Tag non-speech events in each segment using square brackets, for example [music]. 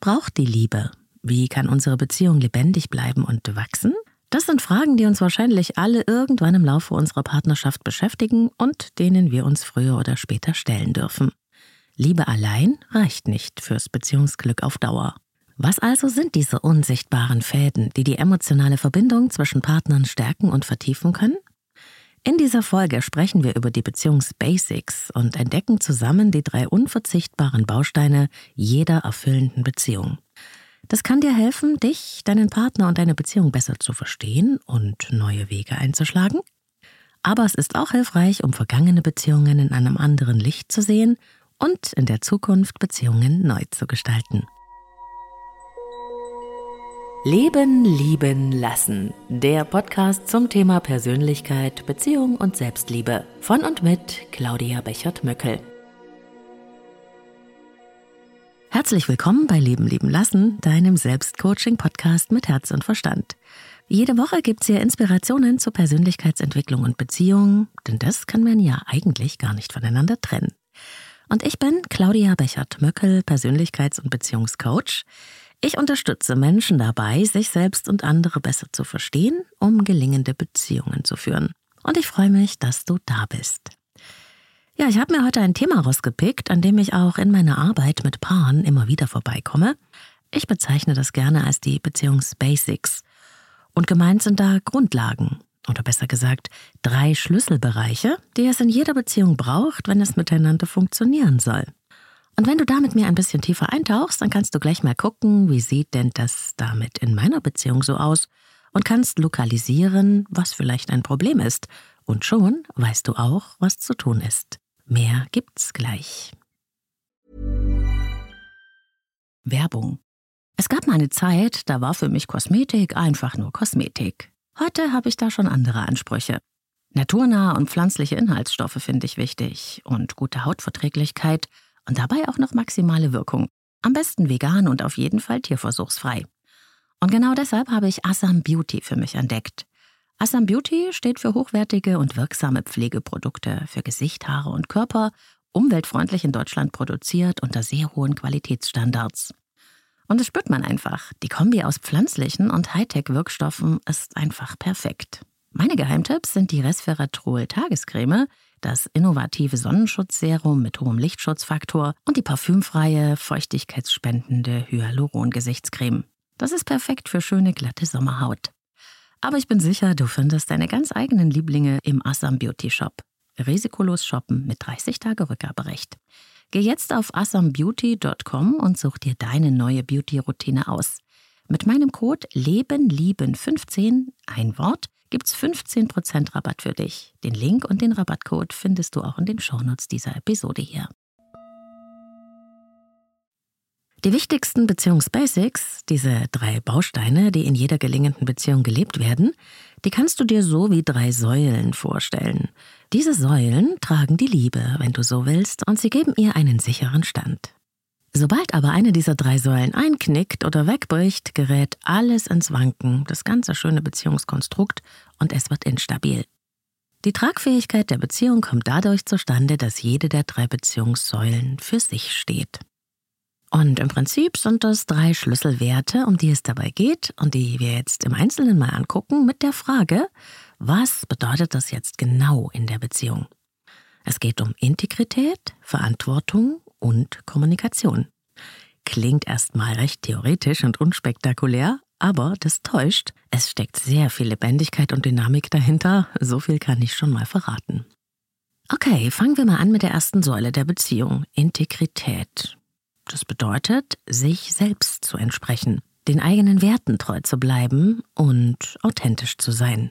Braucht die Liebe? Wie kann unsere Beziehung lebendig bleiben und wachsen? Das sind Fragen, die uns wahrscheinlich alle irgendwann im Laufe unserer Partnerschaft beschäftigen und denen wir uns früher oder später stellen dürfen. Liebe allein reicht nicht fürs Beziehungsglück auf Dauer. Was also sind diese unsichtbaren Fäden, die die emotionale Verbindung zwischen Partnern stärken und vertiefen können? In dieser Folge sprechen wir über die Beziehungsbasics und entdecken zusammen die drei unverzichtbaren Bausteine jeder erfüllenden Beziehung. Das kann dir helfen, dich, deinen Partner und deine Beziehung besser zu verstehen und neue Wege einzuschlagen. Aber es ist auch hilfreich, um vergangene Beziehungen in einem anderen Licht zu sehen und in der Zukunft Beziehungen neu zu gestalten. Leben, lieben, lassen. Der Podcast zum Thema Persönlichkeit, Beziehung und Selbstliebe. Von und mit Claudia Bechert-Möckel. Herzlich willkommen bei Leben lieben lassen, deinem Selbstcoaching-Podcast mit Herz und Verstand. Jede Woche gibt's hier Inspirationen zur Persönlichkeitsentwicklung und Beziehung, denn das kann man ja eigentlich gar nicht voneinander trennen. Und ich bin Claudia Bechert-Möckel, Persönlichkeits- und Beziehungscoach. Ich unterstütze Menschen dabei, sich selbst und andere besser zu verstehen, um gelingende Beziehungen zu führen. Und ich freue mich, dass du da bist. Ja, ich habe mir heute ein Thema rausgepickt, an dem ich auch in meiner Arbeit mit Paaren immer wieder vorbeikomme. Ich bezeichne das gerne als die Beziehungsbasics. Und gemeint sind da Grundlagen, oder besser gesagt drei Schlüsselbereiche, die es in jeder Beziehung braucht, wenn es miteinander funktionieren soll. Und wenn du da mit mir ein bisschen tiefer eintauchst, dann kannst du gleich mal gucken, wie sieht denn das damit in meiner Beziehung so aus und kannst lokalisieren, was vielleicht ein Problem ist. Und schon weißt du auch, was zu tun ist. Mehr gibt's gleich. Werbung. Es gab mal eine Zeit, da war für mich Kosmetik einfach nur Kosmetik. Heute habe ich da schon andere Ansprüche. Naturnahe und pflanzliche Inhaltsstoffe finde ich wichtig und gute Hautverträglichkeit und dabei auch noch maximale Wirkung. Am besten vegan und auf jeden Fall tierversuchsfrei. Und genau deshalb habe ich Assam Beauty für mich entdeckt. Assam Beauty steht für hochwertige und wirksame Pflegeprodukte für Gesicht, Haare und Körper, umweltfreundlich in Deutschland produziert unter sehr hohen Qualitätsstandards. Und das spürt man einfach. Die Kombi aus pflanzlichen und Hightech-Wirkstoffen ist einfach perfekt. Meine Geheimtipps sind die Resveratrol Tagescreme, das innovative Sonnenschutzserum mit hohem Lichtschutzfaktor und die parfümfreie, feuchtigkeitsspendende Hyaluron-Gesichtscreme. Das ist perfekt für schöne, glatte Sommerhaut. Aber ich bin sicher, du findest deine ganz eigenen Lieblinge im Assam Beauty Shop. Risikolos shoppen mit 30 Tage Rückgaberecht. Geh jetzt auf assambeauty.com und such dir deine neue Beauty-Routine aus. Mit meinem Code LebenLieben15, ein Wort, gibt's 15% Rabatt für dich. Den Link und den Rabattcode findest du auch in den Shownotes dieser Episode hier. Die wichtigsten Beziehungsbasics, diese drei Bausteine, die in jeder gelingenden Beziehung gelebt werden, die kannst du dir so wie drei Säulen vorstellen. Diese Säulen tragen die Liebe, wenn du so willst, und sie geben ihr einen sicheren Stand. Sobald aber eine dieser drei Säulen einknickt oder wegbricht, gerät alles ins Wanken, das ganze schöne Beziehungskonstrukt, und es wird instabil. Die Tragfähigkeit der Beziehung kommt dadurch zustande, dass jede der drei Beziehungssäulen für sich steht. Und im Prinzip sind das drei Schlüsselwerte, um die es dabei geht und die wir jetzt im Einzelnen mal angucken, mit der Frage, was bedeutet das jetzt genau in der Beziehung? Es geht um Integrität, Verantwortung und Kommunikation. Klingt erstmal recht theoretisch und unspektakulär, aber das täuscht. Es steckt sehr viel Lebendigkeit und Dynamik dahinter, so viel kann ich schon mal verraten. Okay, fangen wir mal an mit der ersten Säule der Beziehung, Integrität. Das bedeutet, sich selbst zu entsprechen, den eigenen Werten treu zu bleiben und authentisch zu sein.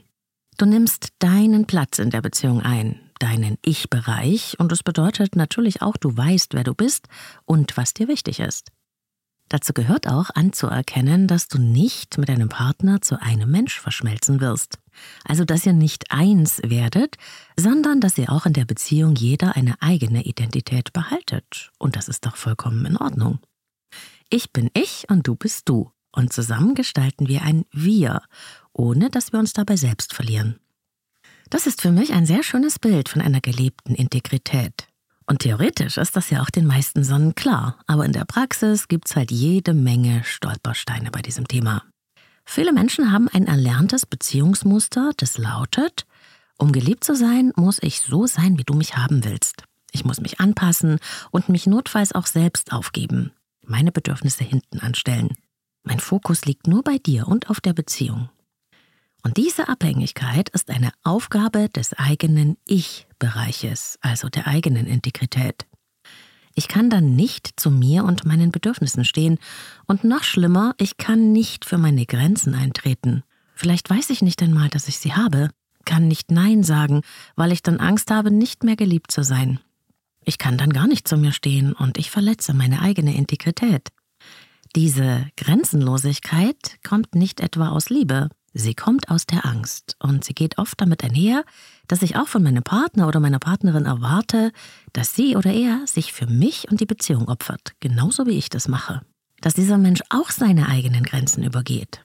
Du nimmst deinen Platz in der Beziehung ein, deinen Ich-Bereich, und das bedeutet natürlich auch, du weißt, wer du bist und was dir wichtig ist. Dazu gehört auch anzuerkennen, dass du nicht mit deinem Partner zu einem Mensch verschmelzen wirst. Also, dass ihr nicht eins werdet, sondern dass ihr auch in der Beziehung jeder eine eigene Identität behaltet. Und das ist doch vollkommen in Ordnung. Ich bin ich und du bist du. Und zusammen gestalten wir ein Wir, ohne dass wir uns dabei selbst verlieren. Das ist für mich ein sehr schönes Bild von einer gelebten Integrität. Und theoretisch ist das ja auch den meisten Sonnen klar, aber in der Praxis gibt's halt jede Menge Stolpersteine bei diesem Thema. Viele Menschen haben ein erlerntes Beziehungsmuster, das lautet, um geliebt zu sein, muss ich so sein, wie du mich haben willst. Ich muss mich anpassen und mich notfalls auch selbst aufgeben, meine Bedürfnisse hinten anstellen. Mein Fokus liegt nur bei dir und auf der Beziehung. Und diese Abhängigkeit ist eine Aufgabe des eigenen Ich-Bereiches, also der eigenen Integrität. Ich kann dann nicht zu mir und meinen Bedürfnissen stehen. Und noch schlimmer, ich kann nicht für meine Grenzen eintreten. Vielleicht weiß ich nicht einmal, dass ich sie habe, kann nicht Nein sagen, weil ich dann Angst habe, nicht mehr geliebt zu sein. Ich kann dann gar nicht zu mir stehen und ich verletze meine eigene Integrität. Diese Grenzenlosigkeit kommt nicht etwa aus Liebe, Sie kommt aus der Angst und sie geht oft damit einher, dass ich auch von meinem Partner oder meiner Partnerin erwarte, dass sie oder er sich für mich und die Beziehung opfert, genauso wie ich das mache. Dass dieser Mensch auch seine eigenen Grenzen übergeht.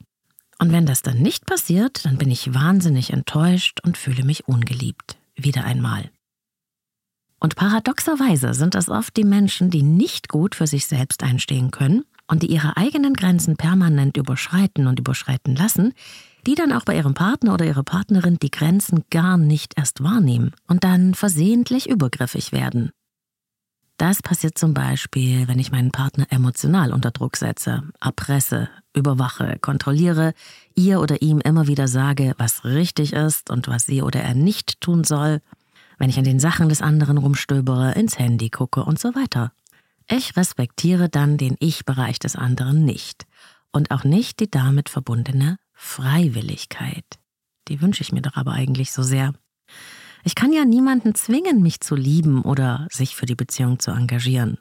Und wenn das dann nicht passiert, dann bin ich wahnsinnig enttäuscht und fühle mich ungeliebt. Wieder einmal. Und paradoxerweise sind es oft die Menschen, die nicht gut für sich selbst einstehen können und die ihre eigenen Grenzen permanent überschreiten und überschreiten lassen, die dann auch bei ihrem Partner oder ihrer Partnerin die Grenzen gar nicht erst wahrnehmen und dann versehentlich übergriffig werden. Das passiert zum Beispiel, wenn ich meinen Partner emotional unter Druck setze, erpresse, überwache, kontrolliere, ihr oder ihm immer wieder sage, was richtig ist und was sie oder er nicht tun soll, wenn ich an den Sachen des anderen rumstöbere, ins Handy gucke und so weiter. Ich respektiere dann den Ich-Bereich des anderen nicht und auch nicht die damit verbundene Freiwilligkeit. Die wünsche ich mir doch aber eigentlich so sehr. Ich kann ja niemanden zwingen, mich zu lieben oder sich für die Beziehung zu engagieren.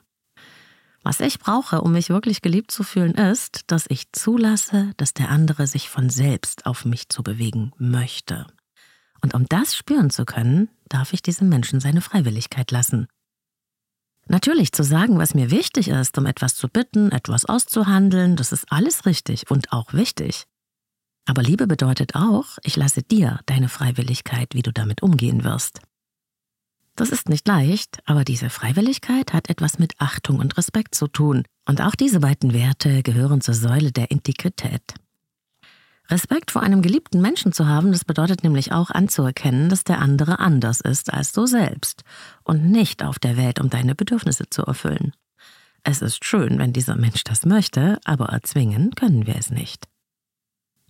Was ich brauche, um mich wirklich geliebt zu fühlen, ist, dass ich zulasse, dass der andere sich von selbst auf mich zu bewegen möchte. Und um das spüren zu können, darf ich diesem Menschen seine Freiwilligkeit lassen. Natürlich zu sagen, was mir wichtig ist, um etwas zu bitten, etwas auszuhandeln, das ist alles richtig und auch wichtig. Aber Liebe bedeutet auch, ich lasse dir deine Freiwilligkeit, wie du damit umgehen wirst. Das ist nicht leicht, aber diese Freiwilligkeit hat etwas mit Achtung und Respekt zu tun. Und auch diese beiden Werte gehören zur Säule der Integrität. Respekt vor einem geliebten Menschen zu haben, das bedeutet nämlich auch anzuerkennen, dass der andere anders ist als du selbst und nicht auf der Welt, um deine Bedürfnisse zu erfüllen. Es ist schön, wenn dieser Mensch das möchte, aber erzwingen können wir es nicht.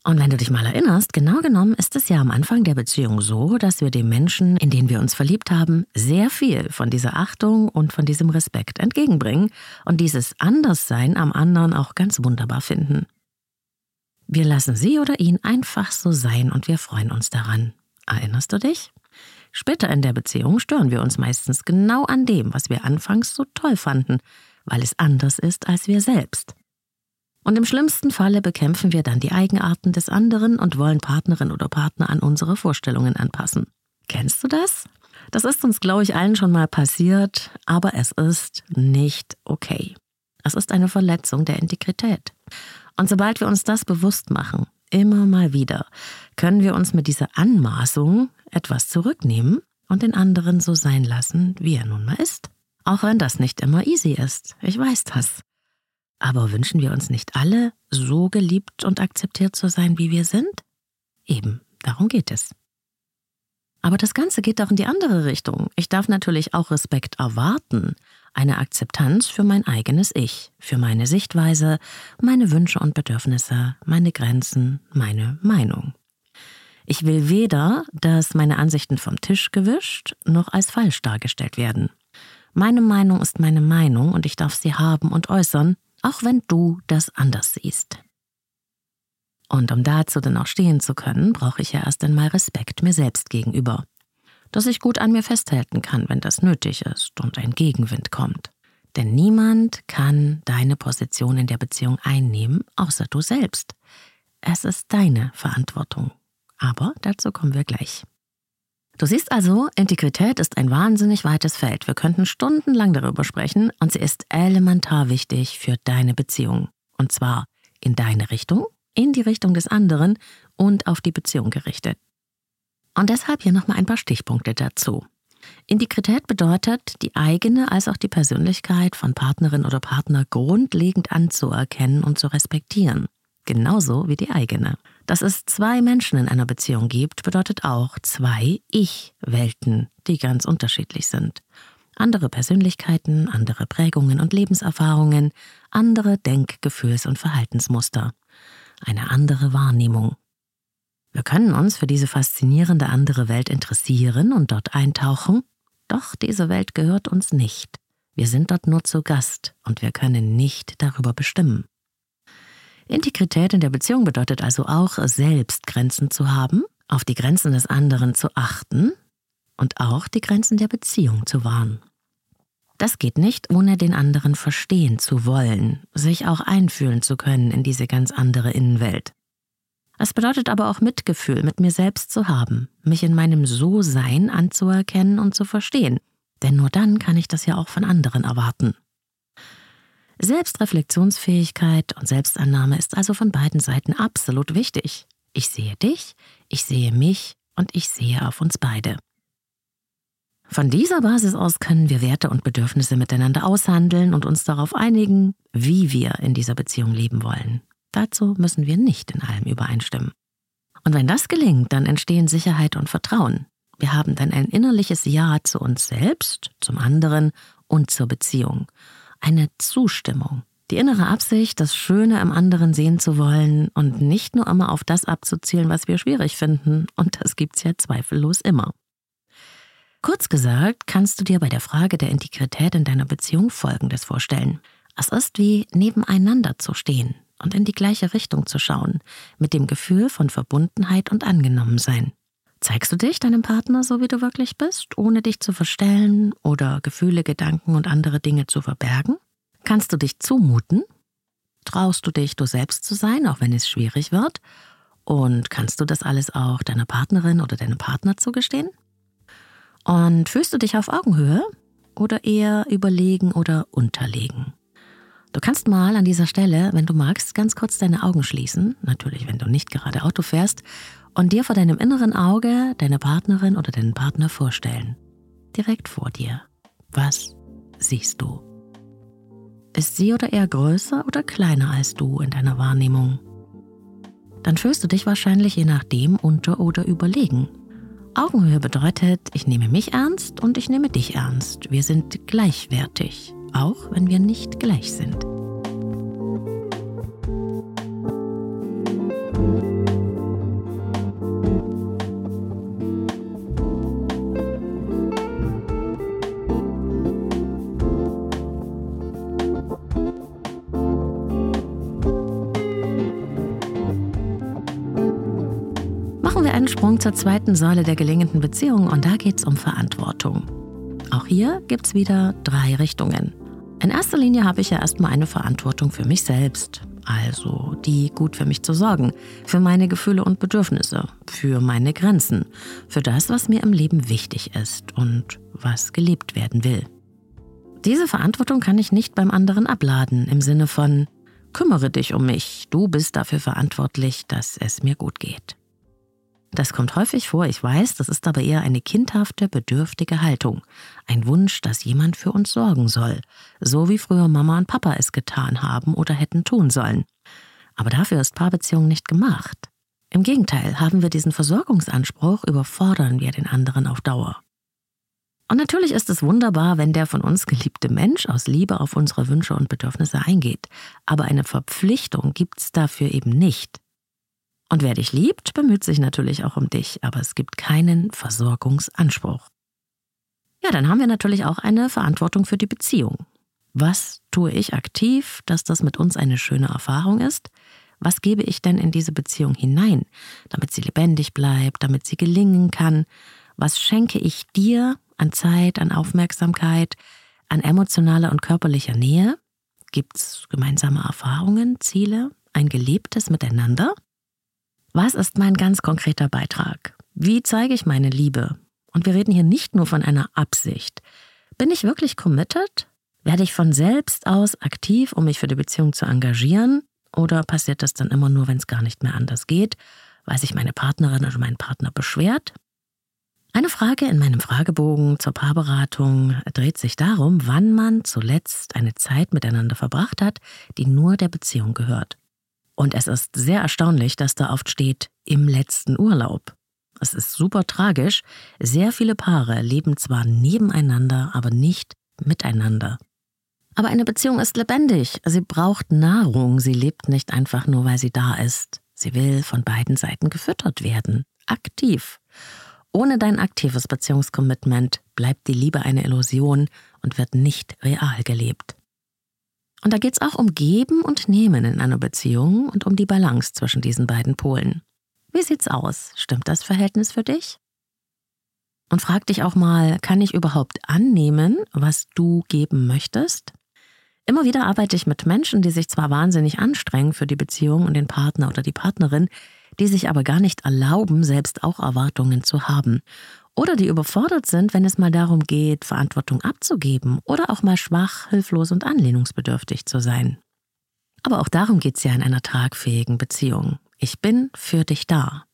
Und wenn du dich mal erinnerst, genau genommen ist es ja am Anfang der Beziehung so, dass wir dem Menschen, in den wir uns verliebt haben, sehr viel von dieser Achtung und von diesem Respekt entgegenbringen und dieses Anderssein am anderen auch ganz wunderbar finden. Wir lassen sie oder ihn einfach so sein und wir freuen uns daran. Erinnerst du dich? Später in der Beziehung stören wir uns meistens genau an dem, was wir anfangs so toll fanden, weil es anders ist als wir selbst. Und im schlimmsten Falle bekämpfen wir dann die Eigenarten des anderen und wollen Partnerin oder Partner an unsere Vorstellungen anpassen. Kennst du das? Das ist uns, glaube ich, allen schon mal passiert, aber es ist nicht okay. Es ist eine Verletzung der Integrität. Und sobald wir uns das bewusst machen, immer mal wieder, können wir uns mit dieser Anmaßung etwas zurücknehmen und den anderen so sein lassen, wie er nun mal ist. Auch wenn das nicht immer easy ist. Ich weiß das. Aber wünschen wir uns nicht alle, so geliebt und akzeptiert zu sein, wie wir sind? Eben, darum geht es. Aber das Ganze geht auch in die andere Richtung. Ich darf natürlich auch Respekt erwarten, eine Akzeptanz für mein eigenes Ich, für meine Sichtweise, meine Wünsche und Bedürfnisse, meine Grenzen, meine Meinung. Ich will weder, dass meine Ansichten vom Tisch gewischt, noch als falsch dargestellt werden. Meine Meinung ist meine Meinung und ich darf sie haben und äußern, auch wenn du das anders siehst. Und um dazu dann auch stehen zu können, brauche ich ja erst einmal Respekt mir selbst gegenüber. Dass ich gut an mir festhalten kann, wenn das nötig ist und ein Gegenwind kommt. Denn niemand kann deine Position in der Beziehung einnehmen, außer du selbst. Es ist deine Verantwortung. Aber dazu kommen wir gleich. Du siehst also, Integrität ist ein wahnsinnig weites Feld. Wir könnten stundenlang darüber sprechen und sie ist elementar wichtig für deine Beziehung. Und zwar in deine Richtung, in die Richtung des anderen und auf die Beziehung gerichtet. Und deshalb hier nochmal ein paar Stichpunkte dazu. Integrität bedeutet, die eigene als auch die Persönlichkeit von Partnerin oder Partner grundlegend anzuerkennen und zu respektieren. Genauso wie die eigene. Dass es zwei Menschen in einer Beziehung gibt, bedeutet auch zwei Ich-Welten, die ganz unterschiedlich sind. Andere Persönlichkeiten, andere Prägungen und Lebenserfahrungen, andere Denk-, Gefühls- und Verhaltensmuster. Eine andere Wahrnehmung. Wir können uns für diese faszinierende andere Welt interessieren und dort eintauchen, doch diese Welt gehört uns nicht. Wir sind dort nur zu Gast und wir können nicht darüber bestimmen. Integrität in der Beziehung bedeutet also auch, selbst Grenzen zu haben, auf die Grenzen des anderen zu achten und auch die Grenzen der Beziehung zu wahren. Das geht nicht, ohne den anderen verstehen zu wollen, sich auch einfühlen zu können in diese ganz andere Innenwelt. Es bedeutet aber auch Mitgefühl mit mir selbst zu haben, mich in meinem So-Sein anzuerkennen und zu verstehen, denn nur dann kann ich das ja auch von anderen erwarten. Selbstreflexionsfähigkeit und Selbstannahme ist also von beiden Seiten absolut wichtig. Ich sehe dich, ich sehe mich und ich sehe auf uns beide. Von dieser Basis aus können wir Werte und Bedürfnisse miteinander aushandeln und uns darauf einigen, wie wir in dieser Beziehung leben wollen. Dazu müssen wir nicht in allem übereinstimmen. Und wenn das gelingt, dann entstehen Sicherheit und Vertrauen. Wir haben dann ein innerliches Ja zu uns selbst, zum anderen und zur Beziehung. Eine Zustimmung. Die innere Absicht, das Schöne im anderen sehen zu wollen und nicht nur immer auf das abzuzielen, was wir schwierig finden. Und das gibt's ja zweifellos immer. Kurz gesagt, kannst du dir bei der Frage der Integrität in deiner Beziehung Folgendes vorstellen. Es ist wie nebeneinander zu stehen und in die gleiche Richtung zu schauen, mit dem Gefühl von Verbundenheit und Angenommensein. Zeigst du dich deinem Partner so, wie du wirklich bist, ohne dich zu verstellen oder Gefühle, Gedanken und andere Dinge zu verbergen? Kannst du dich zumuten? Traust du dich, du selbst zu sein, auch wenn es schwierig wird? Und kannst du das alles auch deiner Partnerin oder deinem Partner zugestehen? Und fühlst du dich auf Augenhöhe oder eher überlegen oder unterlegen? Du kannst mal an dieser Stelle, wenn du magst, ganz kurz deine Augen schließen, natürlich wenn du nicht gerade Auto fährst, und dir vor deinem inneren Auge deine Partnerin oder deinen Partner vorstellen. Direkt vor dir. Was siehst du? Ist sie oder er größer oder kleiner als du in deiner Wahrnehmung? Dann fühlst du dich wahrscheinlich je nachdem unter oder überlegen. Augenhöhe bedeutet, ich nehme mich ernst und ich nehme dich ernst. Wir sind gleichwertig, auch wenn wir nicht gleich sind. Zur zweiten Säule der gelingenden Beziehung und da geht es um Verantwortung. Auch hier gibt es wieder drei Richtungen. In erster Linie habe ich ja erstmal eine Verantwortung für mich selbst, also die gut für mich zu sorgen, für meine Gefühle und Bedürfnisse, für meine Grenzen, für das, was mir im Leben wichtig ist und was gelebt werden will. Diese Verantwortung kann ich nicht beim anderen abladen im Sinne von kümmere dich um mich, du bist dafür verantwortlich, dass es mir gut geht. Das kommt häufig vor, ich weiß, das ist aber eher eine kindhafte, bedürftige Haltung. Ein Wunsch, dass jemand für uns sorgen soll, so wie früher Mama und Papa es getan haben oder hätten tun sollen. Aber dafür ist Paarbeziehung nicht gemacht. Im Gegenteil, haben wir diesen Versorgungsanspruch, überfordern wir den anderen auf Dauer. Und natürlich ist es wunderbar, wenn der von uns geliebte Mensch aus Liebe auf unsere Wünsche und Bedürfnisse eingeht. Aber eine Verpflichtung gibt's dafür eben nicht. Und wer dich liebt, bemüht sich natürlich auch um dich, aber es gibt keinen Versorgungsanspruch. Ja, dann haben wir natürlich auch eine Verantwortung für die Beziehung. Was tue ich aktiv, dass das mit uns eine schöne Erfahrung ist? Was gebe ich denn in diese Beziehung hinein, damit sie lebendig bleibt, damit sie gelingen kann? Was schenke ich dir an Zeit, an Aufmerksamkeit, an emotionaler und körperlicher Nähe? Gibt's gemeinsame Erfahrungen, Ziele, ein gelebtes Miteinander? Was ist mein ganz konkreter Beitrag? Wie zeige ich meine Liebe? Und wir reden hier nicht nur von einer Absicht. Bin ich wirklich committed? Werde ich von selbst aus aktiv, um mich für die Beziehung zu engagieren? Oder passiert das dann immer nur, wenn es gar nicht mehr anders geht, weil sich meine Partnerin oder mein Partner beschwert? Eine Frage in meinem Fragebogen zur Paarberatung dreht sich darum, wann man zuletzt eine Zeit miteinander verbracht hat, die nur der Beziehung gehört. Und es ist sehr erstaunlich, dass da oft steht, im letzten Urlaub. Es ist super tragisch. Sehr viele Paare leben zwar nebeneinander, aber nicht miteinander. Aber eine Beziehung ist lebendig. Sie braucht Nahrung. Sie lebt nicht einfach nur, weil sie da ist. Sie will von beiden Seiten gefüttert werden. Aktiv. Ohne dein aktives Beziehungscommitment bleibt die Liebe eine Illusion und wird nicht real gelebt. Und da geht es auch um Geben und Nehmen in einer Beziehung und um die Balance zwischen diesen beiden Polen. Wie sieht's aus? Stimmt das Verhältnis für dich? Und frag dich auch mal, kann ich überhaupt annehmen, was du geben möchtest? Immer wieder arbeite ich mit Menschen, die sich zwar wahnsinnig anstrengen für die Beziehung und den Partner oder die Partnerin, die sich aber gar nicht erlauben, selbst auch Erwartungen zu haben. Oder die überfordert sind, wenn es mal darum geht, Verantwortung abzugeben oder auch mal schwach, hilflos und anlehnungsbedürftig zu sein. Aber auch darum geht es ja in einer tragfähigen Beziehung. Ich bin für dich da.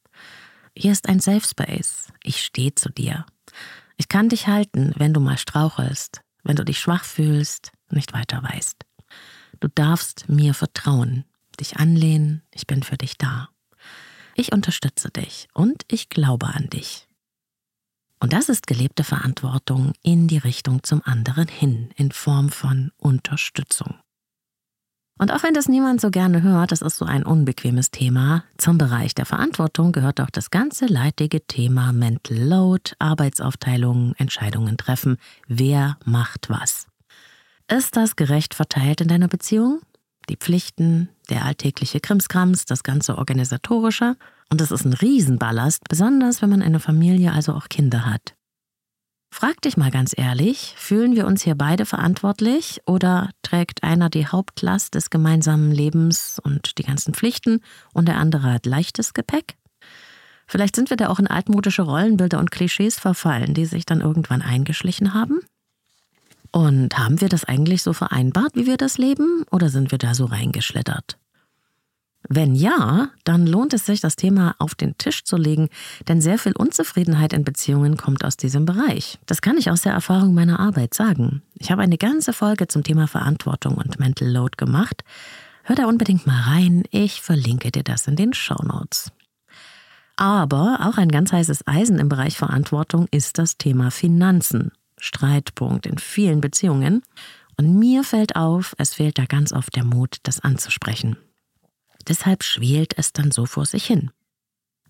Hier ist ein Safe Space. Ich stehe zu dir. Ich kann dich halten, wenn du mal strauchelst, wenn du dich schwach fühlst, nicht weiter weißt. Du darfst mir vertrauen, dich anlehnen, ich bin für dich da. Ich unterstütze dich und ich glaube an dich. Und das ist gelebte Verantwortung in die Richtung zum anderen hin, in Form von Unterstützung. Und auch wenn das niemand so gerne hört, das ist so ein unbequemes Thema, zum Bereich der Verantwortung gehört auch das ganze leidige Thema Mental Load, Arbeitsaufteilung, Entscheidungen treffen, wer macht was. Ist das gerecht verteilt in deiner Beziehung? Die Pflichten, der alltägliche Krimskrams, das ganze Organisatorische. Und das ist ein Riesenballast, besonders wenn man eine Familie, also auch Kinder hat. Frag dich mal ganz ehrlich, fühlen wir uns hier beide verantwortlich oder trägt einer die Hauptlast des gemeinsamen Lebens und die ganzen Pflichten und der andere hat leichtes Gepäck? Vielleicht sind wir da auch in altmodische Rollenbilder und Klischees verfallen, die sich dann irgendwann eingeschlichen haben? Und haben wir das eigentlich so vereinbart, wie wir das leben, oder sind wir da so reingeschlittert? Wenn ja, dann lohnt es sich, das Thema auf den Tisch zu legen, denn sehr viel Unzufriedenheit in Beziehungen kommt aus diesem Bereich. Das kann ich aus der Erfahrung meiner Arbeit sagen. Ich habe eine ganze Folge zum Thema Verantwortung und Mental Load gemacht. Hör da unbedingt mal rein, ich verlinke dir das in den Show Notes. Aber auch ein ganz heißes Eisen im Bereich Verantwortung ist das Thema Finanzen. Streitpunkt in vielen Beziehungen. Und mir fällt auf, es fehlt da ganz oft der Mut, das anzusprechen. Deshalb schwelt es dann so vor sich hin.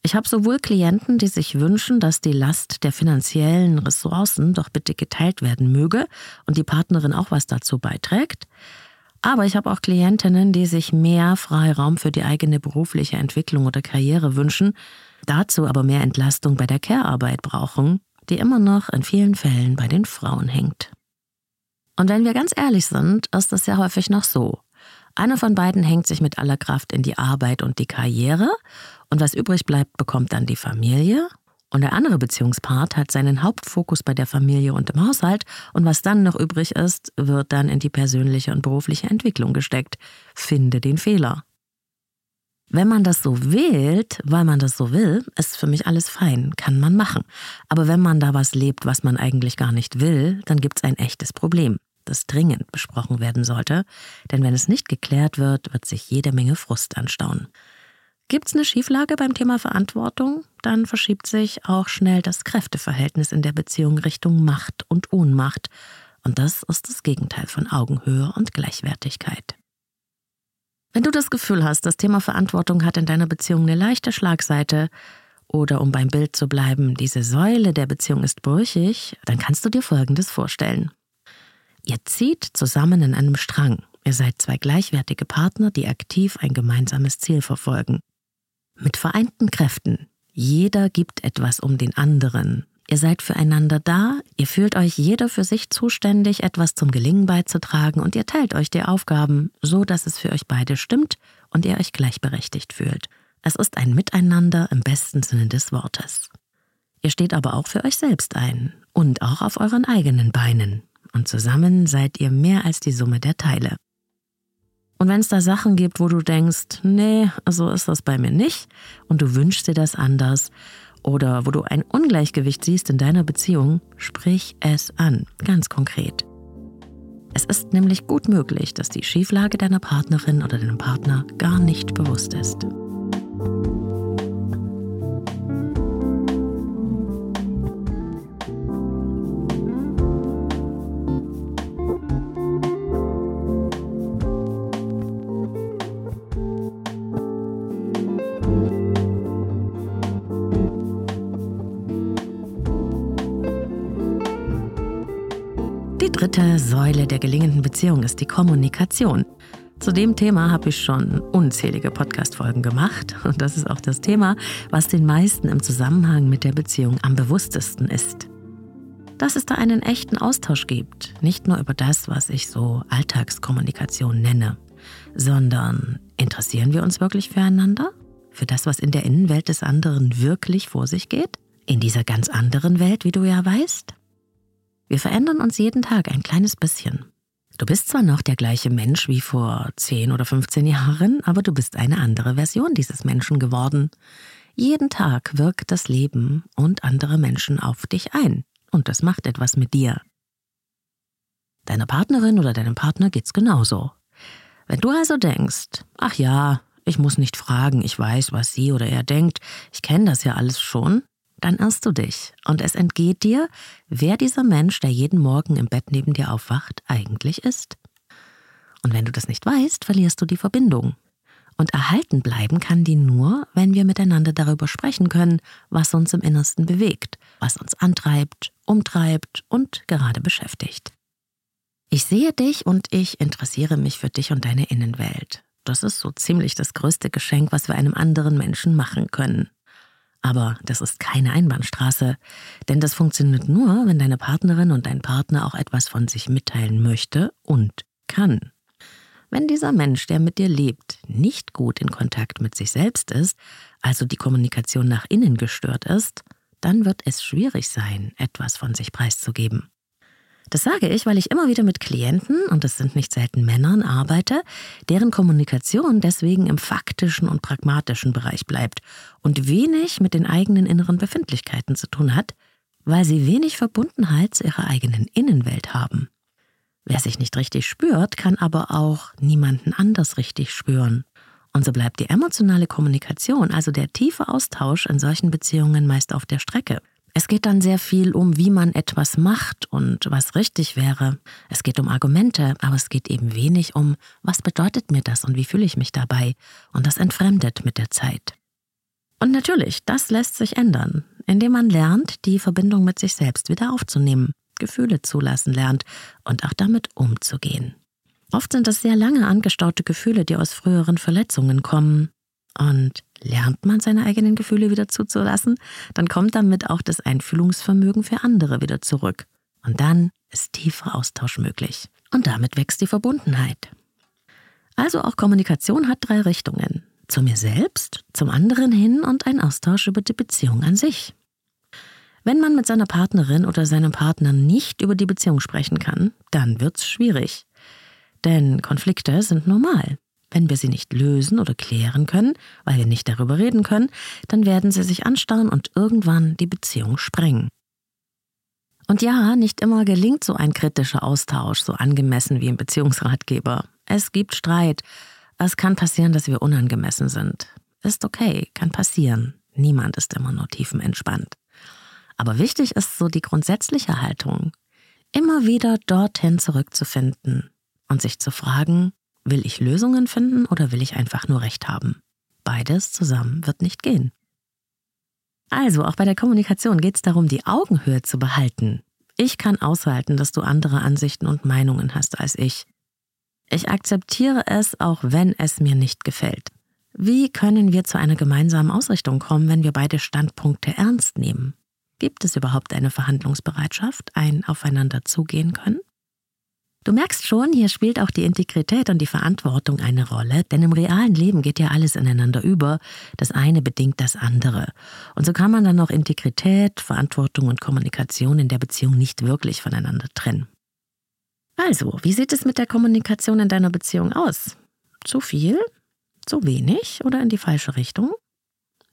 Ich habe sowohl Klienten, die sich wünschen, dass die Last der finanziellen Ressourcen doch bitte geteilt werden möge und die Partnerin auch was dazu beiträgt, aber ich habe auch Klientinnen, die sich mehr Freiraum für die eigene berufliche Entwicklung oder Karriere wünschen, dazu aber mehr Entlastung bei der Care-Arbeit brauchen die immer noch in vielen Fällen bei den Frauen hängt. Und wenn wir ganz ehrlich sind, ist das ja häufig noch so. Einer von beiden hängt sich mit aller Kraft in die Arbeit und die Karriere und was übrig bleibt, bekommt dann die Familie und der andere Beziehungspart hat seinen Hauptfokus bei der Familie und im Haushalt und was dann noch übrig ist, wird dann in die persönliche und berufliche Entwicklung gesteckt. Finde den Fehler. Wenn man das so wählt, weil man das so will, ist für mich alles fein, kann man machen. Aber wenn man da was lebt, was man eigentlich gar nicht will, dann gibt es ein echtes Problem, das dringend besprochen werden sollte, denn wenn es nicht geklärt wird, wird sich jede Menge Frust anstauen. Gibt es eine Schieflage beim Thema Verantwortung, dann verschiebt sich auch schnell das Kräfteverhältnis in der Beziehung Richtung Macht und Ohnmacht. Und das ist das Gegenteil von Augenhöhe und Gleichwertigkeit. Wenn du das Gefühl hast, das Thema Verantwortung hat in deiner Beziehung eine leichte Schlagseite oder um beim Bild zu bleiben, diese Säule der Beziehung ist brüchig, dann kannst du dir Folgendes vorstellen. Ihr zieht zusammen in einem Strang. Ihr seid zwei gleichwertige Partner, die aktiv ein gemeinsames Ziel verfolgen. Mit vereinten Kräften. Jeder gibt etwas um den anderen. Ihr seid füreinander da, ihr fühlt euch jeder für sich zuständig, etwas zum Gelingen beizutragen und ihr teilt euch die Aufgaben, so dass es für euch beide stimmt und ihr euch gleichberechtigt fühlt. Es ist ein Miteinander im besten Sinne des Wortes. Ihr steht aber auch für euch selbst ein und auch auf euren eigenen Beinen. Und zusammen seid ihr mehr als die Summe der Teile. Und wenn es da Sachen gibt, wo du denkst, nee, so ist das bei mir nicht, und du wünschst dir das anders, oder wo du ein Ungleichgewicht siehst in deiner Beziehung, sprich es an, ganz konkret. Es ist nämlich gut möglich, dass die Schieflage deiner Partnerin oder deinem Partner gar nicht bewusst ist. Dritte Säule der gelingenden Beziehung ist die Kommunikation. Zu dem Thema habe ich schon unzählige Podcast-Folgen gemacht und das ist auch das Thema, was den meisten im Zusammenhang mit der Beziehung am bewusstesten ist. Dass es da einen echten Austausch gibt, nicht nur über das, was ich so Alltagskommunikation nenne, sondern interessieren wir uns wirklich füreinander? Für das, was in der Innenwelt des anderen wirklich vor sich geht? In dieser ganz anderen Welt, wie du ja weißt? Wir verändern uns jeden Tag ein kleines bisschen. Du bist zwar noch der gleiche Mensch wie vor 10 oder 15 Jahren, aber du bist eine andere Version dieses Menschen geworden. Jeden Tag wirkt das Leben und andere Menschen auf dich ein. Und das macht etwas mit dir. Deiner Partnerin oder deinem Partner geht's genauso. Wenn du also denkst, ach ja, ich muss nicht fragen, ich weiß, was sie oder er denkt, ich kenne das ja alles schon, dann irrst du dich und es entgeht dir, wer dieser Mensch, der jeden Morgen im Bett neben dir aufwacht, eigentlich ist. Und wenn du das nicht weißt, verlierst du die Verbindung. Und erhalten bleiben kann die nur, wenn wir miteinander darüber sprechen können, was uns im Innersten bewegt, was uns antreibt, umtreibt und gerade beschäftigt. Ich sehe dich und ich interessiere mich für dich und deine Innenwelt. Das ist so ziemlich das größte Geschenk, was wir einem anderen Menschen machen können. Aber das ist keine Einbahnstraße, denn das funktioniert nur, wenn deine Partnerin und dein Partner auch etwas von sich mitteilen möchte und kann. Wenn dieser Mensch, der mit dir lebt, nicht gut in Kontakt mit sich selbst ist, also die Kommunikation nach innen gestört ist, dann wird es schwierig sein, etwas von sich preiszugeben. Das sage ich, weil ich immer wieder mit Klienten, und das sind nicht selten Männern, arbeite, deren Kommunikation deswegen im faktischen und pragmatischen Bereich bleibt und wenig mit den eigenen inneren Befindlichkeiten zu tun hat, weil sie wenig Verbundenheit zu ihrer eigenen Innenwelt haben. Wer sich nicht richtig spürt, kann aber auch niemanden anders richtig spüren. Und so bleibt die emotionale Kommunikation, also der tiefe Austausch in solchen Beziehungen meist auf der Strecke. Es geht dann sehr viel um, wie man etwas macht und was richtig wäre. Es geht um Argumente, aber es geht eben wenig um, was bedeutet mir das und wie fühle ich mich dabei. Und das entfremdet mit der Zeit. Und natürlich, das lässt sich ändern, indem man lernt, die Verbindung mit sich selbst wieder aufzunehmen, Gefühle zulassen lernt und auch damit umzugehen. Oft sind es sehr lange angestaute Gefühle, die aus früheren Verletzungen kommen. Und lernt man seine eigenen Gefühle wieder zuzulassen, dann kommt damit auch das Einfühlungsvermögen für andere wieder zurück. Und dann ist tiefer Austausch möglich. Und damit wächst die Verbundenheit. Also auch Kommunikation hat drei Richtungen. Zu mir selbst, zum anderen hin und ein Austausch über die Beziehung an sich. Wenn man mit seiner Partnerin oder seinem Partner nicht über die Beziehung sprechen kann, dann wird's schwierig. Denn Konflikte sind normal. Wenn wir sie nicht lösen oder klären können, weil wir nicht darüber reden können, dann werden sie sich anstarren und irgendwann die Beziehung sprengen. Und ja, nicht immer gelingt so ein kritischer Austausch so angemessen wie im Beziehungsratgeber. Es gibt Streit. Es kann passieren, dass wir unangemessen sind. Ist okay, kann passieren. Niemand ist immer nur tiefenentspannt. Aber wichtig ist so die grundsätzliche Haltung. Immer wieder dorthin zurückzufinden und sich zu fragen, Will ich Lösungen finden oder will ich einfach nur Recht haben? Beides zusammen wird nicht gehen. Also, auch bei der Kommunikation geht es darum, die Augenhöhe zu behalten. Ich kann aushalten, dass du andere Ansichten und Meinungen hast als ich. Ich akzeptiere es, auch wenn es mir nicht gefällt. Wie können wir zu einer gemeinsamen Ausrichtung kommen, wenn wir beide Standpunkte ernst nehmen? Gibt es überhaupt eine Verhandlungsbereitschaft, ein Aufeinander zugehen können? Du merkst schon, hier spielt auch die Integrität und die Verantwortung eine Rolle, denn im realen Leben geht ja alles ineinander über. Das eine bedingt das andere. Und so kann man dann auch Integrität, Verantwortung und Kommunikation in der Beziehung nicht wirklich voneinander trennen. Also, wie sieht es mit der Kommunikation in deiner Beziehung aus? Zu viel? Zu wenig oder in die falsche Richtung?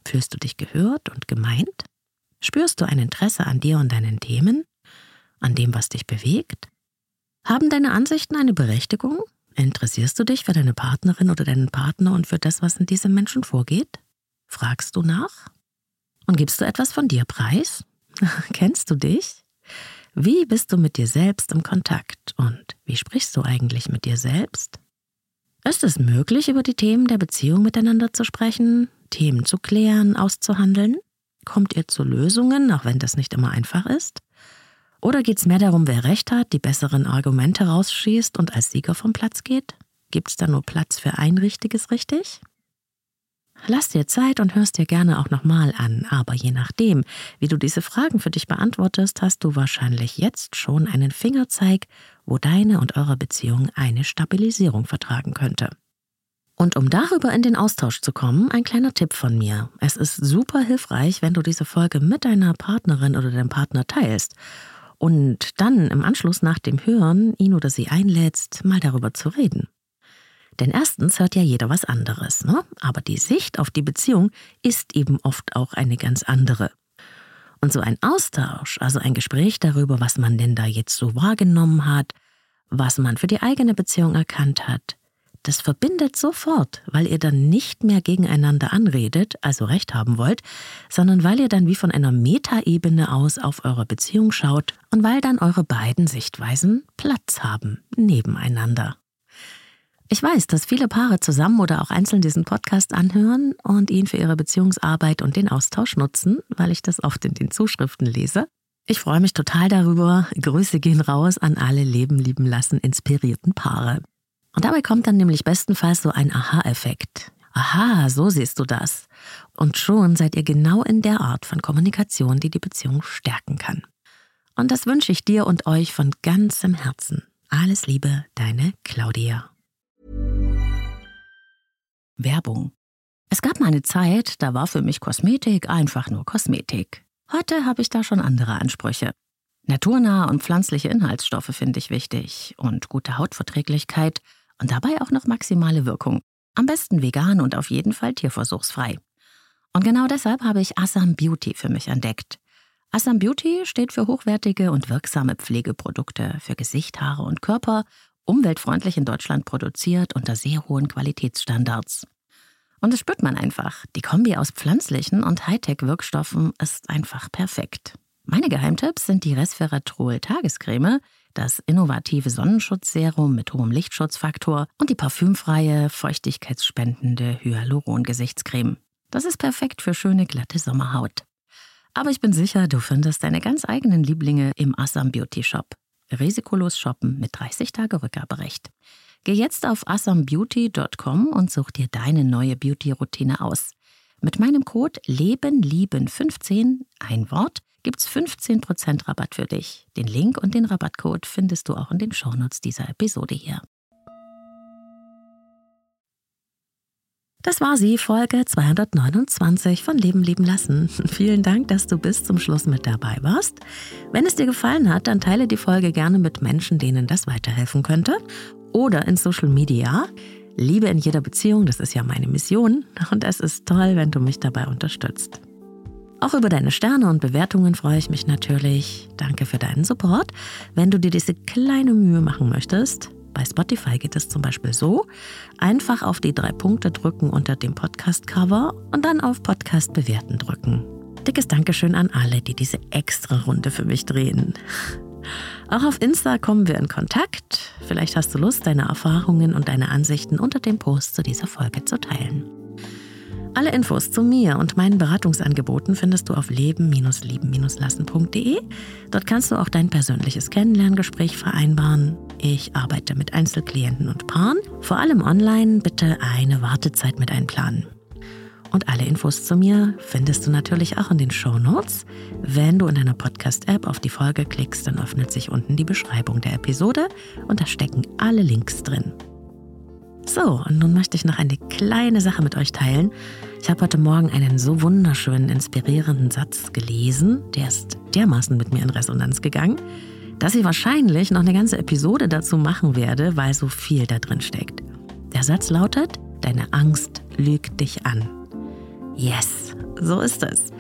Fühlst du dich gehört und gemeint? Spürst du ein Interesse an dir und deinen Themen? An dem, was dich bewegt? Haben deine Ansichten eine Berechtigung? Interessierst du dich für deine Partnerin oder deinen Partner und für das, was in diesem Menschen vorgeht? Fragst du nach? Und gibst du etwas von dir preis? [laughs] Kennst du dich? Wie bist du mit dir selbst im Kontakt und wie sprichst du eigentlich mit dir selbst? Ist es möglich, über die Themen der Beziehung miteinander zu sprechen, Themen zu klären, auszuhandeln? Kommt ihr zu Lösungen, auch wenn das nicht immer einfach ist? Oder geht es mehr darum, wer recht hat, die besseren Argumente rausschießt und als Sieger vom Platz geht? Gibt es da nur Platz für ein richtiges Richtig? Lass dir Zeit und hörst dir gerne auch nochmal an, aber je nachdem, wie du diese Fragen für dich beantwortest, hast du wahrscheinlich jetzt schon einen Fingerzeig, wo deine und eure Beziehung eine Stabilisierung vertragen könnte. Und um darüber in den Austausch zu kommen, ein kleiner Tipp von mir. Es ist super hilfreich, wenn du diese Folge mit deiner Partnerin oder deinem Partner teilst und dann im Anschluss nach dem Hören ihn oder sie einlädst, mal darüber zu reden. Denn erstens hört ja jeder was anderes, ne? aber die Sicht auf die Beziehung ist eben oft auch eine ganz andere. Und so ein Austausch, also ein Gespräch darüber, was man denn da jetzt so wahrgenommen hat, was man für die eigene Beziehung erkannt hat, das verbindet sofort, weil ihr dann nicht mehr gegeneinander anredet, also recht haben wollt, sondern weil ihr dann wie von einer Metaebene aus auf eure Beziehung schaut und weil dann eure beiden Sichtweisen Platz haben nebeneinander. Ich weiß, dass viele Paare zusammen oder auch einzeln diesen Podcast anhören und ihn für ihre Beziehungsarbeit und den Austausch nutzen, weil ich das oft in den Zuschriften lese. Ich freue mich total darüber. Grüße gehen raus an alle Leben lieben lassen inspirierten Paare. Und dabei kommt dann nämlich bestenfalls so ein Aha-Effekt. Aha, so siehst du das. Und schon seid ihr genau in der Art von Kommunikation, die die Beziehung stärken kann. Und das wünsche ich dir und euch von ganzem Herzen. Alles Liebe, deine Claudia. Werbung. Es gab mal eine Zeit, da war für mich Kosmetik einfach nur Kosmetik. Heute habe ich da schon andere Ansprüche. Naturnahe und pflanzliche Inhaltsstoffe finde ich wichtig und gute Hautverträglichkeit und dabei auch noch maximale Wirkung. Am besten vegan und auf jeden Fall tierversuchsfrei. Und genau deshalb habe ich Assam Beauty für mich entdeckt. Assam Beauty steht für hochwertige und wirksame Pflegeprodukte für Gesicht, Haare und Körper umweltfreundlich in Deutschland produziert unter sehr hohen Qualitätsstandards. Und das spürt man einfach. Die Kombi aus pflanzlichen und Hightech-Wirkstoffen ist einfach perfekt. Meine Geheimtipps sind die Resveratrol Tagescreme, das innovative Sonnenschutzserum mit hohem Lichtschutzfaktor und die parfümfreie, feuchtigkeitsspendende Hyaluron-Gesichtscreme. Das ist perfekt für schöne, glatte Sommerhaut. Aber ich bin sicher, du findest deine ganz eigenen Lieblinge im Assam Beauty Shop risikolos shoppen mit 30 Tage Rückgaberecht. Geh jetzt auf assambeauty.com und such dir deine neue Beauty-Routine aus. Mit meinem Code LebenLieben15, ein Wort, gibt's 15% Rabatt für dich. Den Link und den Rabattcode findest du auch in den Shownotes dieser Episode hier. Das war sie, Folge 229 von Leben lieben lassen. [laughs] Vielen Dank, dass du bis zum Schluss mit dabei warst. Wenn es dir gefallen hat, dann teile die Folge gerne mit Menschen, denen das weiterhelfen könnte. Oder in Social Media. Liebe in jeder Beziehung, das ist ja meine Mission. Und es ist toll, wenn du mich dabei unterstützt. Auch über deine Sterne und Bewertungen freue ich mich natürlich. Danke für deinen Support. Wenn du dir diese kleine Mühe machen möchtest, bei Spotify geht es zum Beispiel so: einfach auf die drei Punkte drücken unter dem Podcast-Cover und dann auf Podcast bewerten drücken. Dickes Dankeschön an alle, die diese extra Runde für mich drehen. Auch auf Insta kommen wir in Kontakt. Vielleicht hast du Lust, deine Erfahrungen und deine Ansichten unter dem Post zu dieser Folge zu teilen. Alle Infos zu mir und meinen Beratungsangeboten findest du auf leben-lieben-lassen.de. Dort kannst du auch dein persönliches Kennenlerngespräch vereinbaren. Ich arbeite mit Einzelklienten und Paaren. Vor allem online bitte eine Wartezeit mit einplanen. Und alle Infos zu mir findest du natürlich auch in den Show Notes. Wenn du in deiner Podcast-App auf die Folge klickst, dann öffnet sich unten die Beschreibung der Episode und da stecken alle Links drin. So, und nun möchte ich noch eine kleine Sache mit euch teilen. Ich habe heute Morgen einen so wunderschönen, inspirierenden Satz gelesen, der ist dermaßen mit mir in Resonanz gegangen, dass ich wahrscheinlich noch eine ganze Episode dazu machen werde, weil so viel da drin steckt. Der Satz lautet, deine Angst lügt dich an. Yes, so ist es.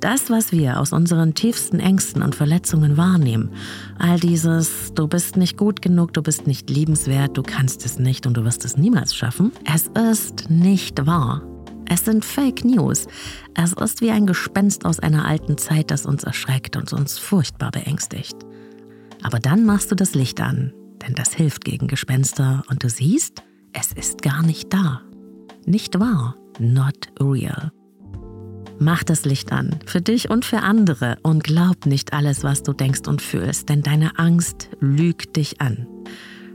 Das, was wir aus unseren tiefsten Ängsten und Verletzungen wahrnehmen, all dieses, du bist nicht gut genug, du bist nicht liebenswert, du kannst es nicht und du wirst es niemals schaffen, es ist nicht wahr. Es sind Fake News. Es ist wie ein Gespenst aus einer alten Zeit, das uns erschreckt und uns furchtbar beängstigt. Aber dann machst du das Licht an, denn das hilft gegen Gespenster und du siehst, es ist gar nicht da. Nicht wahr, not real. Mach das Licht an, für dich und für andere, und glaub nicht alles, was du denkst und fühlst, denn deine Angst lügt dich an.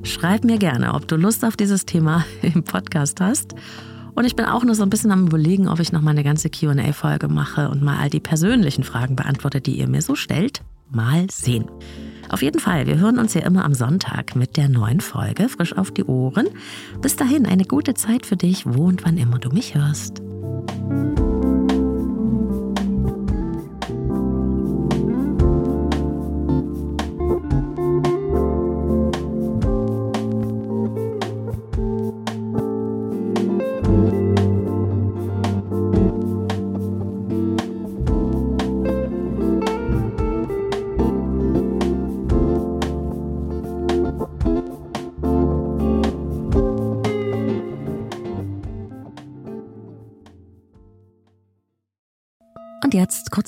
Schreib mir gerne, ob du Lust auf dieses Thema [laughs] im Podcast hast. Und ich bin auch nur so ein bisschen am Überlegen, ob ich noch mal eine ganze QA-Folge mache und mal all die persönlichen Fragen beantworte, die ihr mir so stellt. Mal sehen. Auf jeden Fall, wir hören uns ja immer am Sonntag mit der neuen Folge frisch auf die Ohren. Bis dahin eine gute Zeit für dich, wo und wann immer du mich hörst.